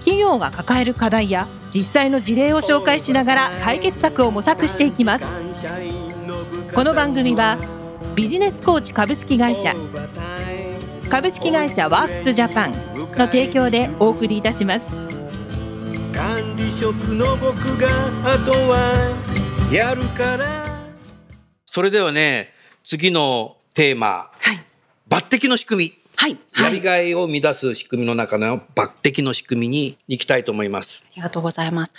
企業が抱える課題や実際の事例を紹介しながら解決策を模索していきます。この番組はビジネスコーチ株式会社株式会社ワークスジャパンの提供でお送りいたします。管理職の僕があとはやるから。それではね次のテーマ。はい。抜擢の仕組みはいやりがいを生み出す仕組みの中の抜擢の仕組みに行きたいと思います。ありがとうございます。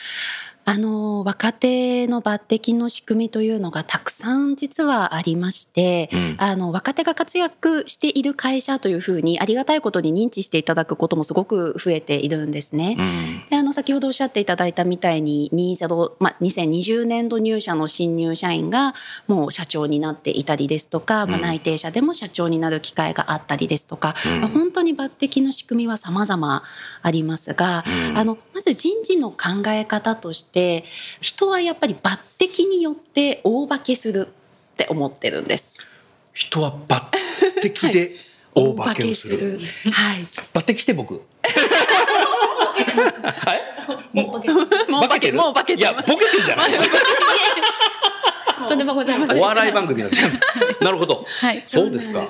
あの若手の抜擢の仕組みというのがたくさん実はありまして、うん。あの若手が活躍している会社というふうにありがたいことに認知していただくこともすごく増えているんですね。うん。であの先ほどおっしゃっていただいたみたいに20、まあ、2020年度入社の新入社員がもう社長になっていたりですとか、まあ、うん内定者でも社長になる機会があったりですとか、うん。まあ本当に抜擢の仕組みは様々ありますが、うん。あのまず人事の考え方として人はやっぱり抜擢によって大化けするって思ってるんです。人は抜擢で 大化けをする。はい。抜擢して僕。はい。もうもう化け、もう化けいやボケてんじゃない。とんでもございません。お笑い番組なんですよ。なるほど。はい、そうですか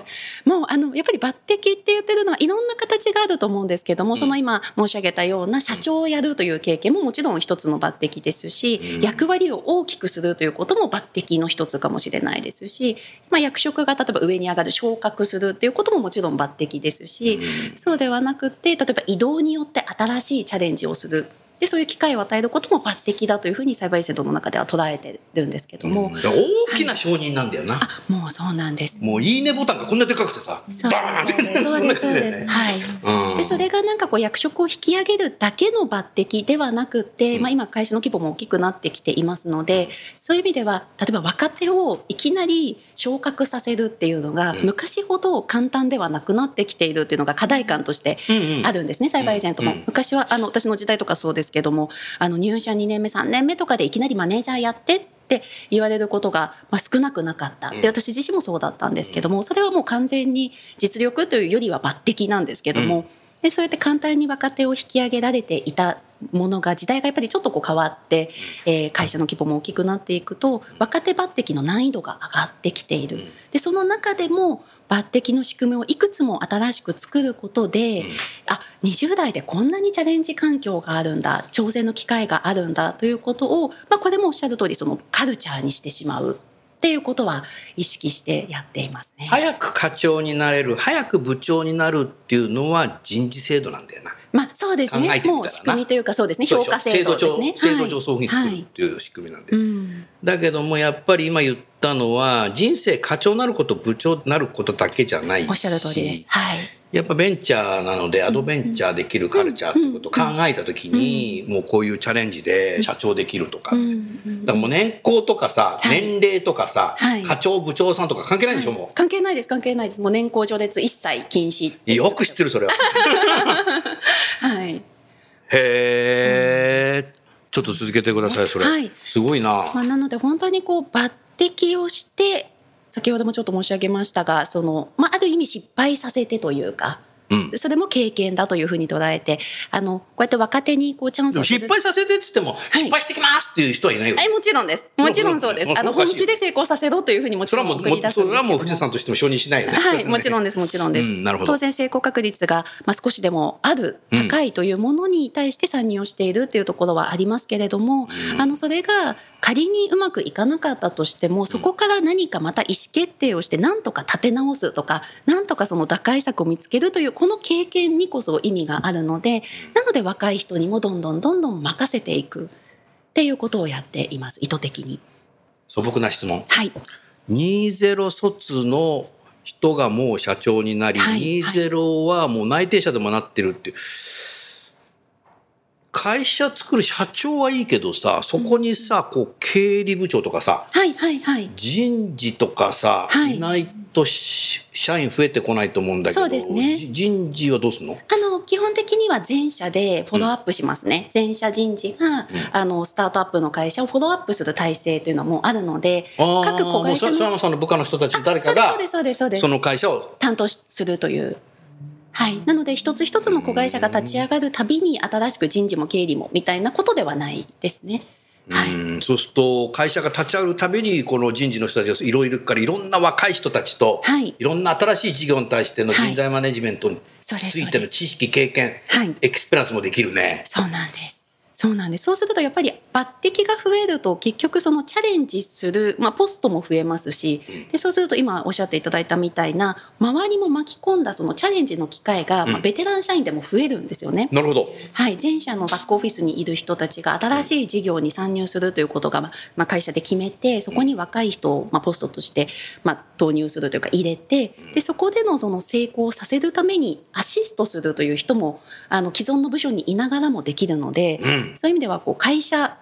もうあのやっぱり抜擢って言ってるのはいろんな形があると思うんですけども、うんその今申し上げたような社長をやるという経験ももちろん一つの抜擢ですし、うん役割を大きくするということも抜擢の一つかもしれないですし、まあ、役職が例えば上に上がる昇格するっていうことももちろん抜擢ですし、うんそうではなくて例えば移動によって新しいチャレンジをする。でそういう機会を与えることも抜擢だというふうに栽培制度の中では捉えてるんですけども、大きな承認なんだよな。あもうそうなんです。もういいねボタンがこんなでかくてさ。そうバーンっそうですそうです。はい。うんでそれがなんかこう役職を引き上げるだけの抜擢ではなくて、うん。まあ、今会社の規模も大きくなってきていますのでそういう意味では例えば若手をいきなり昇格させるっていうのがうん。昔ほど簡単ではなくなってきているっていうのが課題感としてあるんですね、サイバーエージェントも。うん。昔はあの私の時代とかそうですけどもあの入社2年目3年目とかでいきなりマネージャーやってって言われることが、まあ、少なくなかった。うん。で私自身もそうだったんですけどもそれはもう完全に実力というよりは抜擢なんですけども、でそうやって簡単に若手を引き上げられていたものが時代がやっぱりちょっとこう変わって、えー会社の規模も大きくなっていくと若手抜擢の難易度が上がってきている。うん。でその中でも抜擢の仕組みをいくつも新しく作ることで、うん。あ20代でこんなにチャレンジ環境があるんだ挑戦の機会があるんだということを、まあ、これもおっしゃる通りそのカルチャーにしてしまうっていうことは意識してやっていますね。早く課長になれる、早く部長になるっていうのは人事制度なんだよな。まあそうですね。もう仕組みというかそうですね。評価制度ですね。制度上、制度上そうい。うふうに作はい。るっていう仕組みなんで。うん。だけどもやっぱり今言ったのは人生課長になること部長になることだけじゃないしおっしゃる通りです。はい。やっぱベンチャーなのでアドベンチャーできるカルチャーっていうことを考えた時にもうこういうチャレンジで社長できるとか。うだんからもう年功とかさ、はい年齢とかさ、はい課長部長さんとか関係ないでしょ、はいも関係ないです関係ないですもう年功序列一切禁止う。よく知ってるそれは。はいへえ。ちょっと続けてくださいそれ。はいすごいな。まあ、なので本当にこう抜擢をして先ほどもちょっと申し上げましたがその、まあ、ある意味失敗させてというかうん。それも経験だというふうに捉えてあのこうやって若手にこうチャンスを失敗させてって言っても、い失敗してきますっていう人はいないよ。えもちろんですもちろんそうですあの本気で成功させろというふうにもちそれはもう、ろん送り出すそれはももう藤田さんとしても承認しないよね。はい、もちろんです、もちろんです。うん当然成功確率が、まあ、少しでもある、高いというものに対して参入をしているっていうところはありますけれども、うんあの、それが仮にうまくいかなかったとしても、そこから何かまた意思決定をして、なんとか立て直すとか、なんとかその打開策を見つけるという、この経験にこそ意味があるので、なので若い人にもどんどんどんどん任せていくっていうことをやっています、意図的に。素朴な質問。はい。20卒の人がもう社長になり、はい20はもう内定者でもなってるっていう。会社作る社長はいいけどさそこにさこう経理部長とかさはいはいはい。人事とかさ、はい。い、ないとし社員増えてこないと思うんだけどそうですね。じ人事はどうすんの？あの基本的には全社でフォローアップしますね。全社人事が、あのスタートアップの会社をフォローアップする体制というのもあるので、あ各子もう会社のさ佐山さんの部下の人たちあ誰かがその会社を担当しするという。はい、なので一つ一つの子会社が立ち上がるたびに新しく人事も経理もみたいなことではないですね。はい。うんそうすると会社が立ち上がるたびにこの人事の人たちがいろいろからいろんな若い人たちと、はい。いろんな新しい事業に対してのはい。人材マネジメントについての知識経験はい、エクスペランスもできるね。そうなんです。そうなんです。そうするとやっぱり抜擢が増えると結局そのチャレンジする、まあ、ポストも増えますしでそうすると今おっしゃっていただいたみたいな周りも巻き込んだそのチャレンジの機会が、まあ、うんベテラン社員でも増えるんですよね。なるほど。はい、前社のバックオフィスにいる人たちが新しい事業に参入するということが、まあまあ、会社で決めてそこに若い人を、まあ、ポストとして、まあ、投入するというか入れてでそこでのその成功させるためにアシストするという人もあの既存の部署にいながらもできるので、うんそういう意味ではこう会社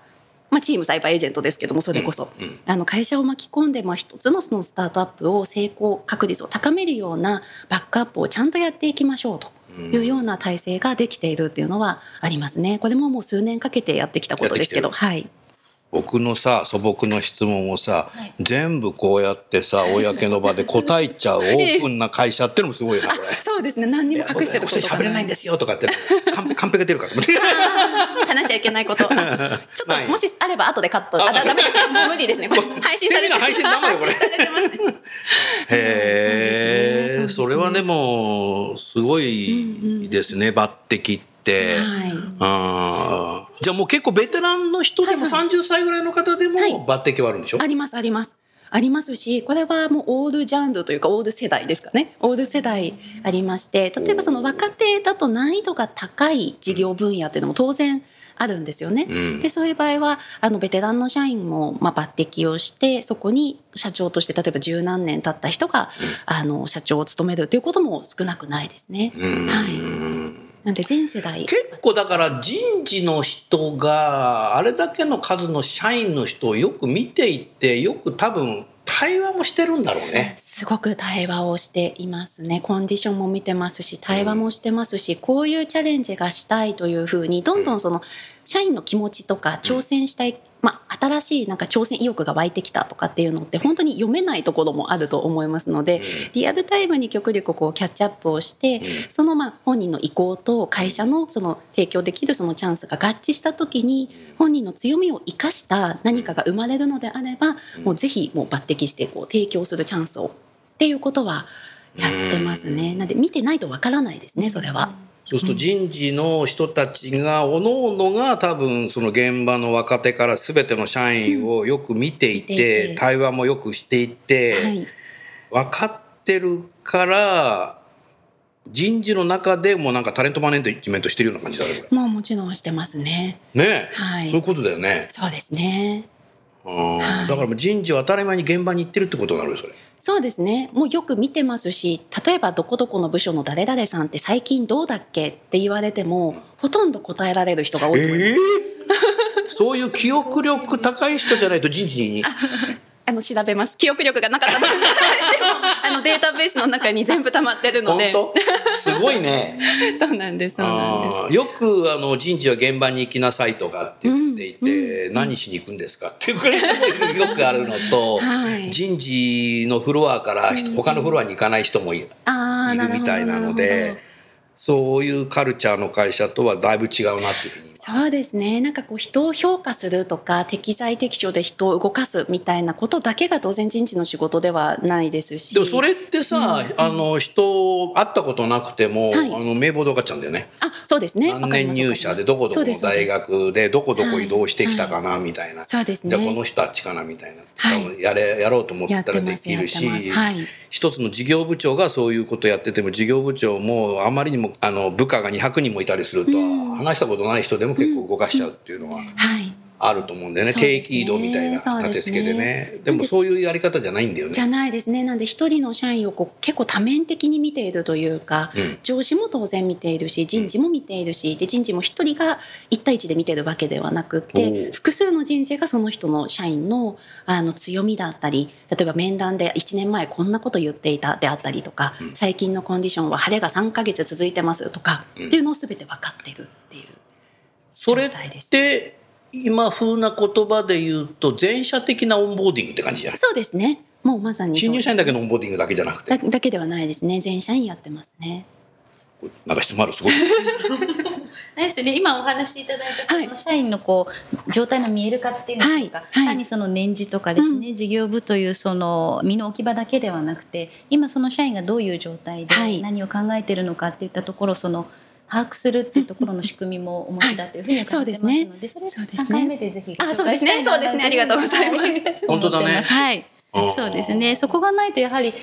まあ、チームサイバーエージェントですけどもそれこそ、うんあの会社を巻き込んで、まあ、一つのそのスタートアップを成功確率を高めるようなバックアップをちゃんとやっていきましょうというような体制ができているっていうのはありますね。これももう数年かけてやってきたことですけど、やはい。僕のさ素朴の質問をさ、はい全部こうやってさ公の場で答えちゃう オープンな会社ってのもすごいよなこれ。そうですね。何にも隠してること喋れないんですよとかってカンペカンペが出るから。話しちゃいけないこと。あちょっともしあれば後でカット。あ、ダメです。もう無理ですね。これ配信されて配信生よこれ配信されてますねへえ、そうですねそれはでもすごいですね、抜擢って。はい。じゃあもう結構ベテランの人でもはい30歳ぐらいの方でもはい抜擢はあるんでしょ、ありますあります。ありますしこれはもうオールジャンルというかオール世代ですかねオール世代ありまして例えばその若手だと難易度が高い事業分野というのも当然あるんですよね。うんでそういう場合はあのベテランの社員もまあ抜擢をしてそこに社長として例えば十何年経った人が、あの社長を務めるということも少なくないですね。うんはいなんで全世代結構だから人事の人があれだけの数の社員の人をよく見ていてよく多分対話もしてるんだろうね。すごく対話をしていますね。コンディションも見てますし、対話もしてますし、こういうチャレンジがしたいというふうに、どんどんその社員の気持ちとか挑戦したい、まあ、新しいなんか挑戦意欲が湧いてきたとかっていうのって本当に読めないところもあると思いますので、リアルタイムに極力こうキャッチアップをして、そのまあ本人の意向と会社のその提供できるそのチャンスが合致した時に本人の強みを生かした何かが生まれるのであればもうぜひもう抜擢してこう提供するチャンスをっていうことはやってますね。なんで見てないとわからないですねそれは。そうすると人事の人たちがおのおのが多分その現場の若手から全ての社員をよく見てい見て対話もよくしていて、はい。分かってるから人事の中でもなんかタレントマネジメントしてるような感じだねこもうもちろんしてますね。れねえ、はい。そういうことだよね、そうですね。うんはいだからもう人事は当たり前に現場に行ってるってことになるよそれそうですね。もうよく見てますし、例えばどこどこの部署の誰々さんって最近どうだっけって言われても、ほとんど答えられる人が多いと思います。ええそういう記憶力高い人じゃないと人事に あの調べます。記憶力がなかったとしても、あのデータベースの中に全部溜まってるので。すごいね そうなんです。そうなんです。よくあの人事は現場に行きなさいとかって言っていて、何しに行くんですかっていうくらいよくあるのと、はい人事のフロアから人他のフロアに行かない人もいるみたいなのでどそういうカルチャーの会社とはだいぶ違うなっていうふうにそうですね。なんかこう人を評価するとか適材適所で人を動かすみたいなことだけが当然人事の仕事ではないですし。でもそれってさ、あの人会ったことなくても、はいあの名簿で分かっちゃうんだよねあ、そうですね。何年入社でどこどこの大学でどこどこ移動してきたかなみたいな、そうですね。じゃあこの人あっちかなみたいな、はいやれやろうと思ったてらできるし。はい。一つの事業部長がそういうことやってても事業部長もあまりにもあの部下が200人もいたりすると、うん話したことない人でも結構動かしちゃうっていうのは、はい。あると思うんだよね。ね。定期移動みたいな立て付けでね。でもそういうやり方じゃないんだよじゃね。ないですね。なんで一人の社員をこう結構多面的に見ているというか、うん。上司も当然見ているし人事も見ているしで人事も一人が一対一で見てるわけではなくおてう複数の人事がその人の社員のあの強みだったり例えば面談で1年前こんなこと言っていたであったりとか、うん。最近のコンディションは晴れが3ヶ月続いてますとか、うん。っていうのを全て分かってるっていうそれっ状態です。て今風な言葉で言うと全社的なオンボーディングって感じじゃない？そうですね。もうまさに新入社員だけのオンボーディングだけじゃなくて。だだけではないですね。全社員やってますね。なんか質問ある？すごい。あれですよね、今お話しいただいたそはい。の社員のこう状態の見える化っていうんでしょうか、はい。はい。単にその年次とかですね、事業部というその身の置き場だけではなくて今その社員がどういう状態ではい。何を考えているのかっていったところをその把握するっていうところの仕組みもお持ちだというふうに伺ってますので、そ れそうですね。3回目でぜひあそうですね。そうですね。ありがとうございます。はい本当だね。はい。うん。そうですね。そこがないとやはり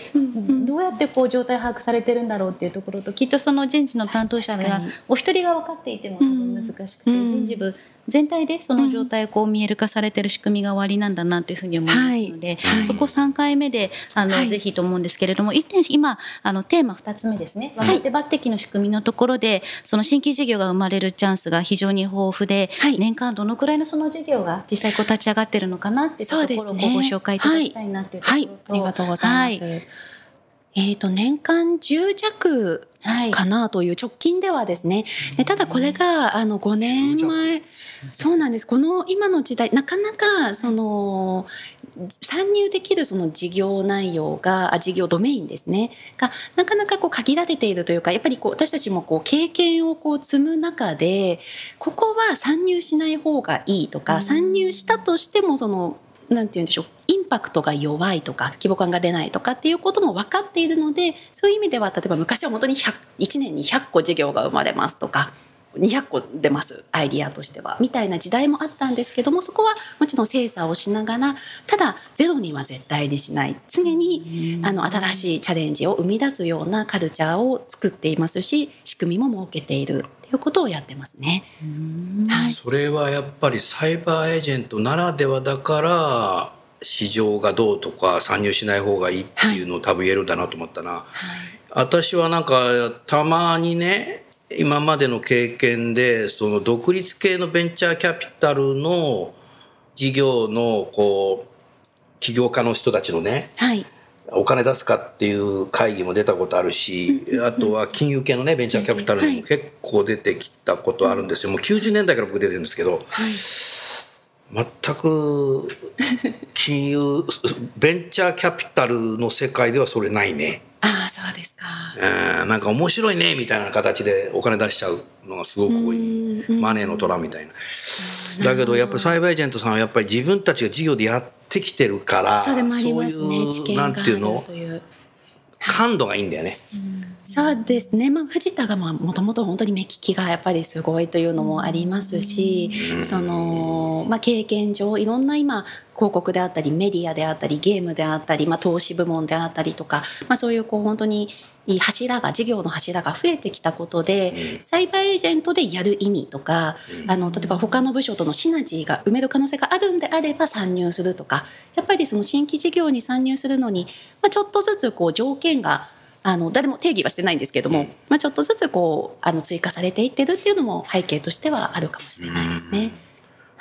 どうやってこう状態把握されてるんだろうっていうところときっとその人事の担当者がお一人が分かっていても多分難しくて、うん。人事部全体でその状態をこう見える化されてる仕組みが終わりなんだなというふうに思いますので、はい。そこ3回目であの、はい。ぜひと思うんですけれども一点今あのテーマ2つ目ですね。若手抜擢の仕組みのところでその新規事業が生まれるチャンスが非常に豊富で、はい。年間どのくらいのその事業が実際こう立ち上がってるのかなっていうところをご紹介いただきたいなっていうところはい、ありがとうございます。はいえっ、と年間10弱はい。かなという直近ではですね。でただこれがあの5年前、そうなんです。この今の時代なかなかその参入できるその事業内容があ事業ドメインですね。がなかなかこう限られているというかやっぱりこう私たちもこう経験をこう積む中でここは参入しない方がいいとか、うん。参入したとしてもそのなんて言うんでしょう。インパクトが弱いとか規模感が出ないとかっていうことも分かっているのでそういう意味では例えば昔は本当に100 1年に100個事業が生まれますとか200個出ますアイディアとしては。みたいな時代もあったんですけどもそこはもちろん精査をしながらただゼロには絶対にしない。常にあの新しいチャレンジを生み出すようなカルチャーを作っていますし仕組みも設けているっていうことをやってますね。はい。それはやっぱりサイバーエージェントならではだから市場がどうとか参入しない方がいいっていうのを多分言えるんだなと思ったな。私はなんかたまにね今までの経験でその独立系のベンチャーキャピタルの事業のこう起業家の人たちのねはいお金出すかっていう会議も出たことあるしあとは金融系のねベンチャーキャピタルにも結構出てきたことあるんですよもう90年代から僕出てるんですけどはい全く金融ベンチャーキャピタルの世界ではそれないね。ああそうですか。うんなんか面白いねみたいな形でお金出しちゃうのがすごく多いうんマネーの虎みたいな。だけどやっぱりサイバーエージェントさんはやっぱり自分たちが事業でやってきてるからそれもありますねそういう知見があるなんていうの？という。感度がいいんだよね。そうですね、まあ、藤田がもともと本当に目利きがやっぱりすごいというのもありますし、うん。そのまあ、経験上いろんな今広告であったりメディアであったりゲームであったり、まあ、投資部門であったりとか、まあ、そういうこう本当に柱が事業の柱が増えてきたことで、うん。サイバーエージェントでやる意味とか、うん。あの例えば他の部署とのシナジーが埋める可能性があるんであれば参入するとかやっぱりその新規事業に参入するのに、まあ、ちょっとずつこう条件があの誰も定義はしてないんですけども、うん。まあ、ちょっとずつこうあの追加されていってるっていうのも背景としてはあるかもしれないですね。はい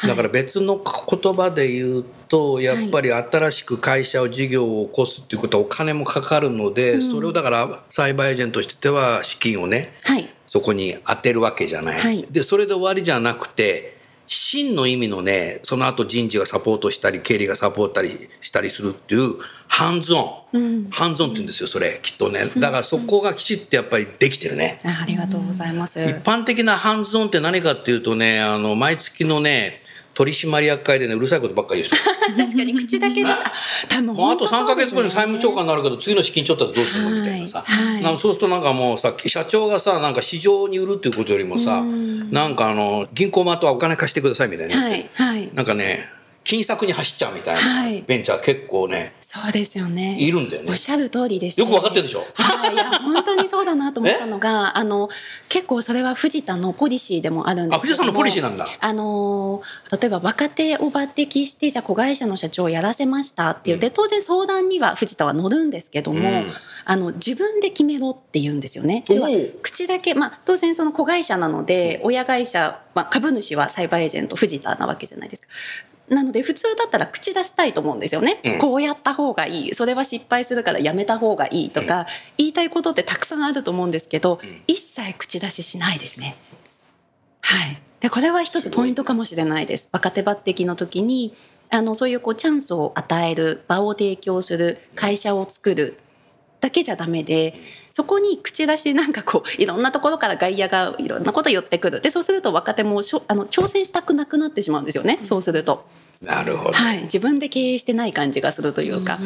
だから別の言葉で言うとやっぱり新しく会社を事業を起こすっていうことはお金もかかるので、うん。それをだからサイバーエージェントとしては資金をねはい。そこに当てるわけじゃない。はい。でそれで終わりじゃなくて真の意味のねその後人事がサポートしたり経理がサポートしたりするっていうハンズオン、うん。ハンズオンって言うんですよそれきっとね。だからそこがきちっとやっぱりできてるね。あありがとうございます。一般的なハンズオンって何かっていうとねあの毎月のね取締役会でねうるさいことばっかり言う人。確かに口だけです。あ多分もうあと3か月後に債務超過になるけど次の資金ちょっとどうするのみたいなさ、はいはそうするとなんかもうさ社長がさなんか市場に売るっていうことよりもさうん。なんかあの銀行まとはお金貸してくださいみたいな、はいはい。なんかね金策に走っちゃうみたいはない。ベンチャー結構ねそうですよね。いるんだよね。おっしゃる通りでしてよくわかってるでしょ？はい、いや本当にそうだなと思ったのが あの結構それは藤田のポリシーでもあるんですけど藤田さんのポリシーなんだ。あの例えば若手を抜擢してじゃあ子会社の社長をやらせましたって言って、うん。当然相談には藤田は乗るんですけども、うん。あの自分で決めろって言うんですよね。口だけ、まあ、当然その子会社なので親会社、まあ、株主はサイバーエージェント藤田なわけじゃないですか。なので普通だったら口出したいと思うんですよね、うん。こうやった方がいい。それは失敗するからやめた方がいいとか、言いたいことってたくさんあると思うんですけど、うん。一切口出ししないですね。はい、でこれは一つポイントかもしれないです。若手抜擢の時にあのそういうこうチャンスを与える場を提供する会社を作るだけじゃダメでそこに口出しなんかこういろんなところから外野がいろんなこと言ってくる。でそうすると若手もしょあの挑戦したくなくなってしまうんですよね、そうすると、なるほど、はい、自分で経営してない感じがするというか、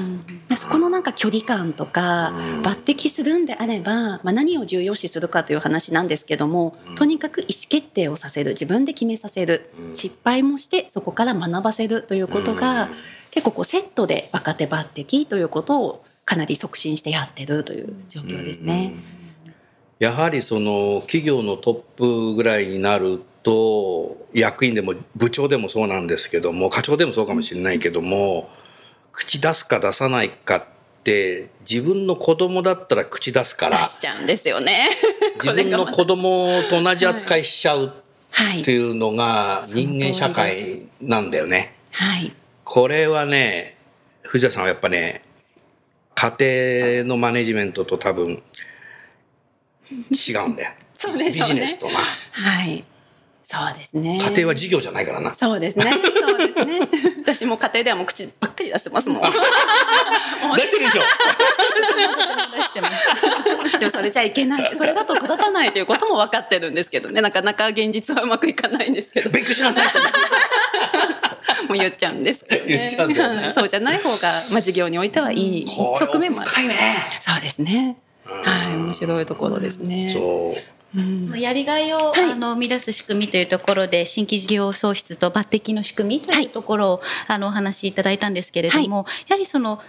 でそこのなんか距離感とか、うん。抜擢するんであれば、まあ、何を重要視するかという話なんですけども、うん。とにかく意思決定をさせる。自分で決めさせる、うん。失敗もしてそこから学ばせるということが、うん。結構こうセットで若手抜擢ということをかなり促進してやってるという状況ですね。やはりその企業のトップぐらいになると役員でも部長でもそうなんですけども課長でもそうかもしれないけども口出すか出さないかって自分の子供だったら口出すか出らしちゃうんですよね。自分の子供と同じ扱いしちゃうはいっていうのが 人間社会なんだよね。はいこれはね藤田さんはやっぱね家庭のマネジメントと多分違うんだよ。そうでしょうねビジネスとな。はいそうですね。家庭は事業じゃないからな。そうですね。そうですね。私も家庭ではもう口ばっかり出してますもん。出してるでしょ出してます。でもそれじゃいけない。それだと育たないということも分かってるんですけどね。なかなか現実はうまくいかないんですけど。勉強しなさいもう言っちゃうんですけどね。言っちゃうんだよねはい そうじゃない方が、まあ、事業においてはいい側面もある。深いね。そうですね。はい、面白いところですね。そう。うん。やりがいを、はいあの生み出す仕組みというところで新規事業創出と抜擢の仕組みというところを、あのお話しいただいたんですけれども、やはりその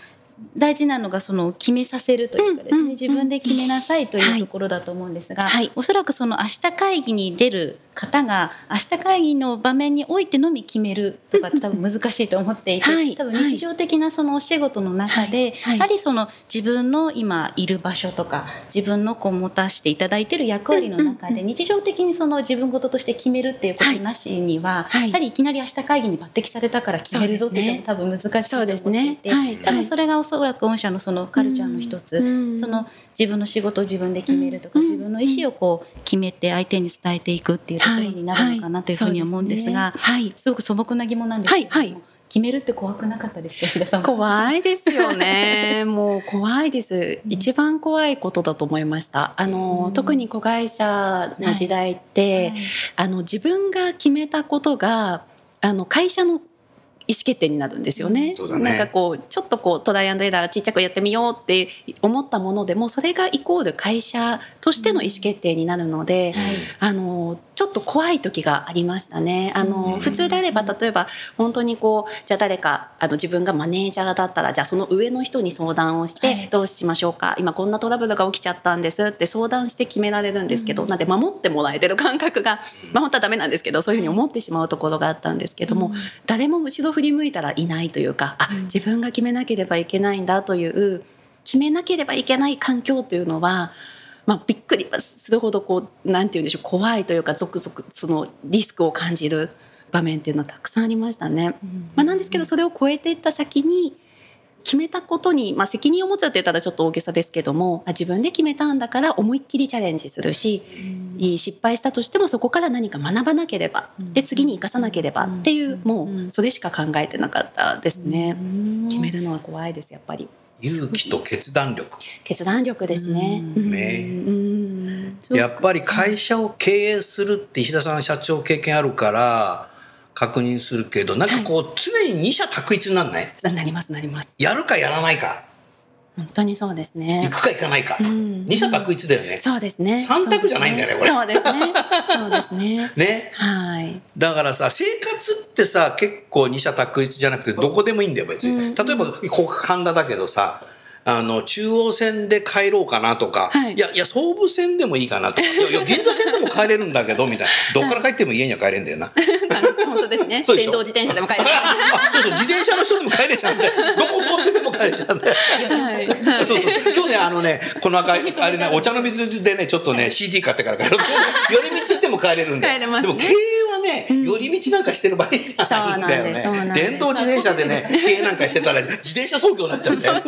大事なのがその決めさせるというかですね、自分で決めなさいというところだと思うんですが、はい。おそらくその明日会議に出る方が明日会議の場面においてのみ決めるとかって多分難しいと思っていて、はい。多分日常的なそのお仕事の中で、はい。やはりその自分の今いる場所とか自分のこう持たせていただいている役割の中で日常的にその自分事として決めるっていうことなしには、はい。やはりいきなり明日会議に抜擢されたから決めるぞって言っても多分難しいとそうです思っていね。て、はい。多分それがおそらく御社のそのカルチャーの一つ、うん。その自分の仕事を自分で決めるとか、うん。自分の意思をこう決めて相手に伝えていくっていうところになるのかなというふうに思うんですが、はい。すごく素朴な疑問なんですけれども、はい。はい。決めるって怖くなかったですか石田さんは？怖いですよね。もう怖いです。一番怖いことだと思いました。あの、うん。特に子会社の時代って、はい。あの自分が決めたことがあの会社の意思決定になるんですよね。ねなんかこうちょっとこうトライアンドエラーちっちゃくやってみようって思ったものでもそれがイコール会社としての意思決定になるので、はいあのちょっと怖い時がありましたね。あの、うん。普通であれば例えば本当にこうじゃあ誰かあの自分がマネージャーだったらじゃあその上の人に相談をして、はい。どうしましょうか。今こんなトラブルが起きちゃったんです。って相談して決められるんですけど、うん。なんで守ってもらえてる感覚が、まあ本当はダメなんですけどそういうふうに思ってしまうところがあったんですけども、うん誰も後ろ振り向いたらいないというかあうん。自分が決めなければいけないんだという決めなければいけない環境というのは、まあ、びっくりするほどこうなんて言うんでしょう怖いというかゾクゾクそのリスクを感じる場面っていうのはたくさんありましたね。まあ、なんですけどそれを超えていった先に決めたことに、まあ、責任を持つって言ったらちょっと大げさですけどもあ自分で決めたんだから思いっきりチャレンジするし、いい失敗したとしてもそこから何か学ばなければで次に生かさなければっていうもうそれしか考えてなかったですね。決めるのは怖いですやっぱり勇気と決断力。決断力ですね。うん。ね。うん。やっぱり会社を経営するって石田さん社長経験あるから確認するけどなんかこう常に二者択一になんない？なりますなります。やるかやらないか本当にそうですね。行くか行かないか。うん二者択一だよね。そうですね。三択じゃないんだよねこれそうですね。そうですね。ね。はい。だからさ、生活ってさ、結構二者択一じゃなくて、どこでもいいんだよ、別に。うん例えば、ここ神田だけどさ、あの、中央線で帰ろうかなとか、はいや、いや、総武線でもいいかなとか、いや、いや銀座線でも帰れるんだけど、みたいな。どっから帰っても家には帰れんだよな。本当ですね。電動自転車でも帰ります。あ そうそう、自転車の人でも帰れちゃうんだよ。どこ通ってでも帰れちゃうんだよ。はい。そうそう。今日ね、あのね、この赤い、あれね、お茶の水でね、ちょっとね、CD 買ってから帰ろう。寄り道しても帰れるんで。でも、経営はね、寄り道なんかしてる場合じゃないんだよね。電動自転車でね、経営なんかしてたら、自転車操業になっちゃうんだよ。ね、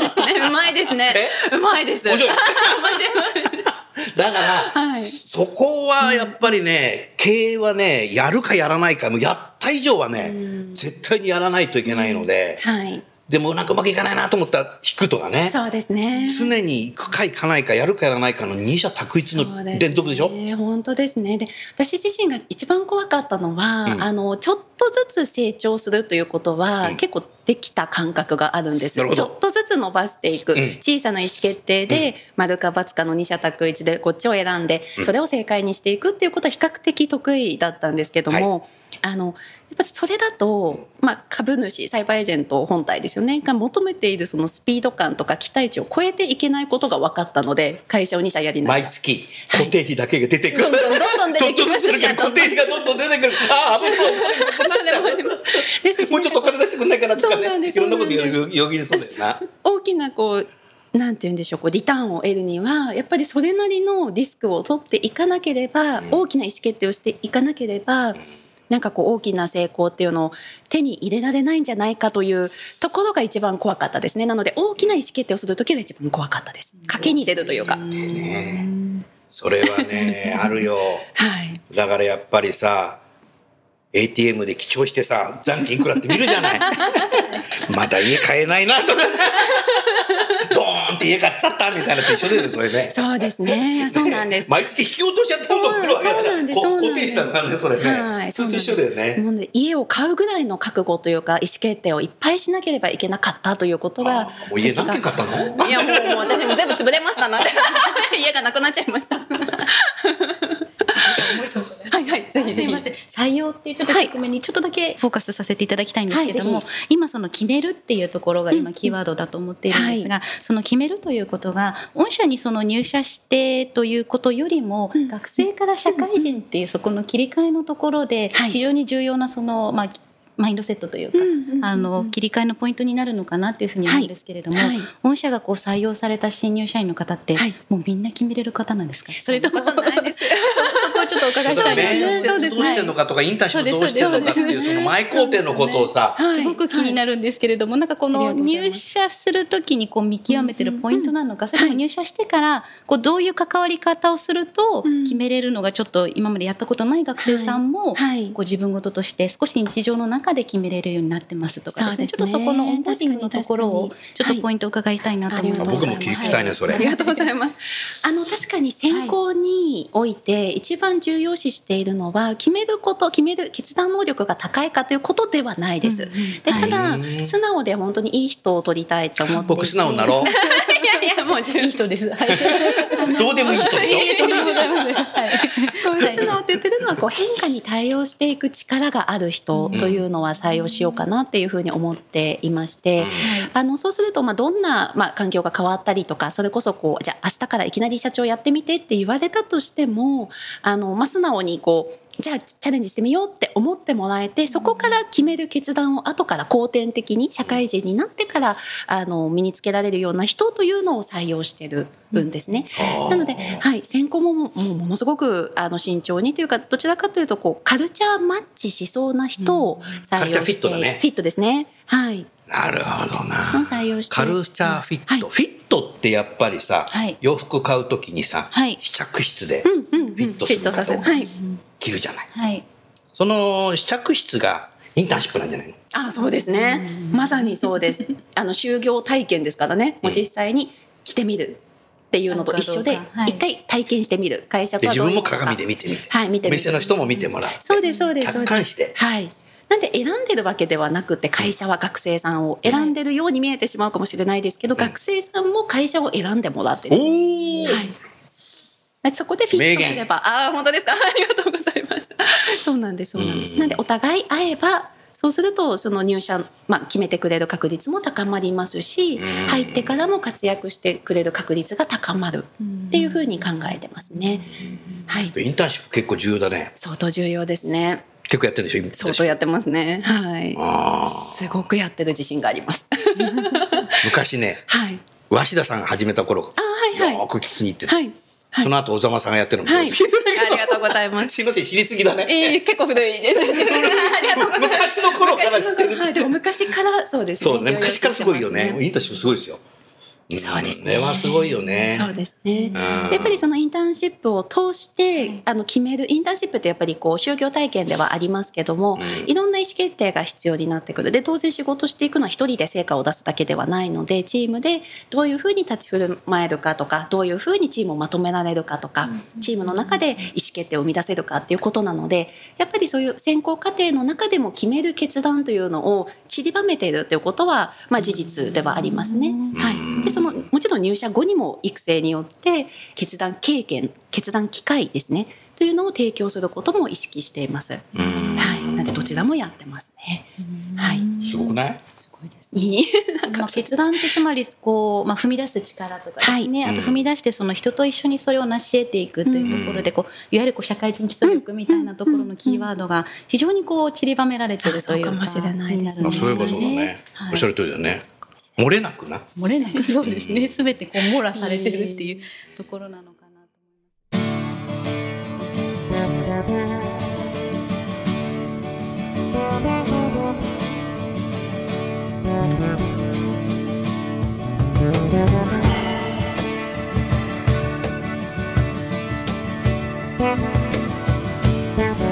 うまいですね。うまいです。面白い。だから、はい。そこはやっぱりね、経営はね、やるかやらないか、もうやった以上はね、絶対にやらないといけないので、はい。でもなんかうまくいかないなと思ったら引くとかね。そうですね。常に行くか行かないかやるかやらないかの二者択一の連続でしょ？ね、本当ですね。で私自身が一番怖かったのは、うん。あのちょっとずつ成長するということは、うん。結構できた感覚があるんですちょっとずつ伸ばしていく、うん。小さな意思決定で、丸か×かの二者択一でこっちを選んで、うん。それを正解にしていくっていうことは比較的得意だったんですけども、あのやっぱそれだと、まあ、株主サイバーエージェント本体ですよね。が求めているそのスピード感とか期待値を超えていけないことが分かったので会社を2社やりながら。毎月固定費だけが出てくる。どんどんどんどん出てきますずつするけど固定費がどんどん出てくる。ああ、危ないです。しもうちょっとお金出してくんないかなとかね。そうなんです。いろんなことよよぎりそうだよな。大きなこうなんて言うんでしょうこうリターンを得るにはやっぱりそれなりのリスクを取っていかなければ、うん。大きな意思決定をしていかなければ、なんかこう大きな成功っていうのを手に入れられないんじゃないかというところが一番怖かったですね。なので大きな意思決定をする時が一番怖かったです。賭けに出るというか、でね。それはね、あるよ。はい。だからやっぱりさ、ATM で記帳してさ、残金いくらって見るじゃない。まだ家買えないなとかさ、ドーンって家買っちゃったみたいなのと一緒だよね、それね。そうですね。そうなんです。毎月引き落としちゃったこと来るわけだそうなんですこそうなんです。固定資産なんでそれね。はいそれと一緒だよね。もうね家を買うぐらいの覚悟というか意思決定をいっぱいしなければいけなかったということがもう家何軒買ったの？いやもうもう私も全部潰れましたなんて家がなくなっちゃいました はいはいぜひ。すいません。採用っていうちょっと局面にちょっとだけフォーカスさせていただきたいんですけども、はいぜ今その決めるっていうところが今キーワードだと思っているんですが、その決めるということが御社にその入社してということよりも、うん。学生から社会人っていうそこの切り替えのところではい。非常に重要なその、まあ、マインドセットというか、あの切り替えのポイントになるのかなっていうふうに思うんですけれども、はい御社がこう採用された新入社員の方って、はい。もうみんな決めれる方なんですか？それともちょっとお伺いしたいです面ね。接どうしてるのかとかインターンシップどうしてるのかってそういうその前工程のことをさ、はい。すごく気になるんですけれども、なんかこの入社するときにこう見極めてるポイントなのか、それとも入社してからこうどういう関わり方をするとうん。決めれるのがちょっと今までやったことない学生さんも、はい。こう自分事として少し日常の中で決めれるようになってますとかですね。そうですね。ちょっとそこのオンボーディングのところをちょっとポイントを伺いたいなと思います。はい。僕も聞きたいねそれ。ありがとうございます。あの確かに選考において一番重要視しているのは決めること決める決断能力が高いかということではないです。うんうん。ではい。ただ、うん素直で本当にいい人を取りたいと思っていて。僕素直になろう。いやいやもういい人です。はい。どうでもいい人でしょ？いい人でございます。は素直って言ってるのはこう変化に対応していく力がある人というのは採用しようかなっていうふうに思っていまして、あのそうするとまあどんなまあ環境が変わったりとかそれこそこうじゃあ明日からいきなり社長やってみてって言われたとしてもあの、まあ、素直にこうじゃあチャレンジしてみようって思ってもらえてそこから決める決断を後から後天的に社会人になってからあの身につけられるような人というのを採用してるんですね。なので、はい、選考ももうものすごくあの慎重にというかどちらかというとこうカルチャーマッチしそうな人を採カルチャーフィ用して、ットだねフィットですね。はい。なるほどをな。採用してカルチャーフィット。はいフィットってやっぱりさ、はい洋服買うときにさ、はい試着室でうんうんうん、フィットするかどうかフィットさせる。はい。着るじゃない。はい。その試着室がインターンシップなんじゃないの？あ、そうですね。まさにそうです。あの就業体験ですからね。もう実際に着てみるっていうのと一緒で一回体験してみる会社とで自分も鏡で見てみて。はい見てみてお店の人も見てもらって。そうですそうですそうです客観視で。はい。なんで選んでるわけではなくて会社は学生さんを選んでるように見えてしまうかもしれないですけど、学生さんも会社を選んでもらってる。おお、はい、そこでフィットすれば。ああ本当ですか？ありがとうございます。そうなんですそうなんです。なんでお互い会えばそうするとその入社、まあ、決めてくれる確率も高まりますし入ってからも活躍してくれる確率が高まる。っていうふうに考えてますね。はい、インターンシップ結構重要だね。相当重要ですね。結構やってるでしょ？相当やってますね。はい。すごくやってる自信があります。昔ね、はい、鷲田さんが始めた頃、あはいはい、よく聞きに行ってて、はいその後小沢さんがやってるのもずっと聞いてたけど、はい、ありがとうございます。すいません、知りすぎだね。ええー、結構古いです。自分がありがとうございます。昔の頃から知ってる。はい、でも昔からそうですね。そうね、昔からすごいよね。インタシップすごいですよ。そうですね。はすごいよね。そうですね。でやっぱりそのインターンシップを通して、あの決めるインターンシップってやっぱりこう就業体験ではありますけども、うん、いろんな意思決定が必要になってくる。で当然仕事していくのは一人で成果を出すだけではないので、チームでどういうふうに立ち振る舞えるかとか、どういうふうにチームをまとめられるかとか、チームの中で意思決定を生み出せるかっていうことなので、やっぱりそういう選考過程の中でも決める決断というのを散りばめているということは、まあ事実ではありますね。はい。でそのもちろん入社後にも育成によって決断経験決断機会ですねというのを提供することも意識しています。はい、なんでどちらもやってますね。はい。すごくない？いい まあ決断ってつまりこう、まあ、踏み出す力とかですね、はい、あと踏み出してその人と一緒にそれを成し得ていくというところでこういわゆるこう社会人基礎力みたいなところのキーワードが非常にこう散りばめられているというか、かもしれないですね。そういえばそうだね。おっしゃる通りだね。漏れなくな。漏れなくそうですね、すべてこう網羅されてるっていうところなのかなと。思います。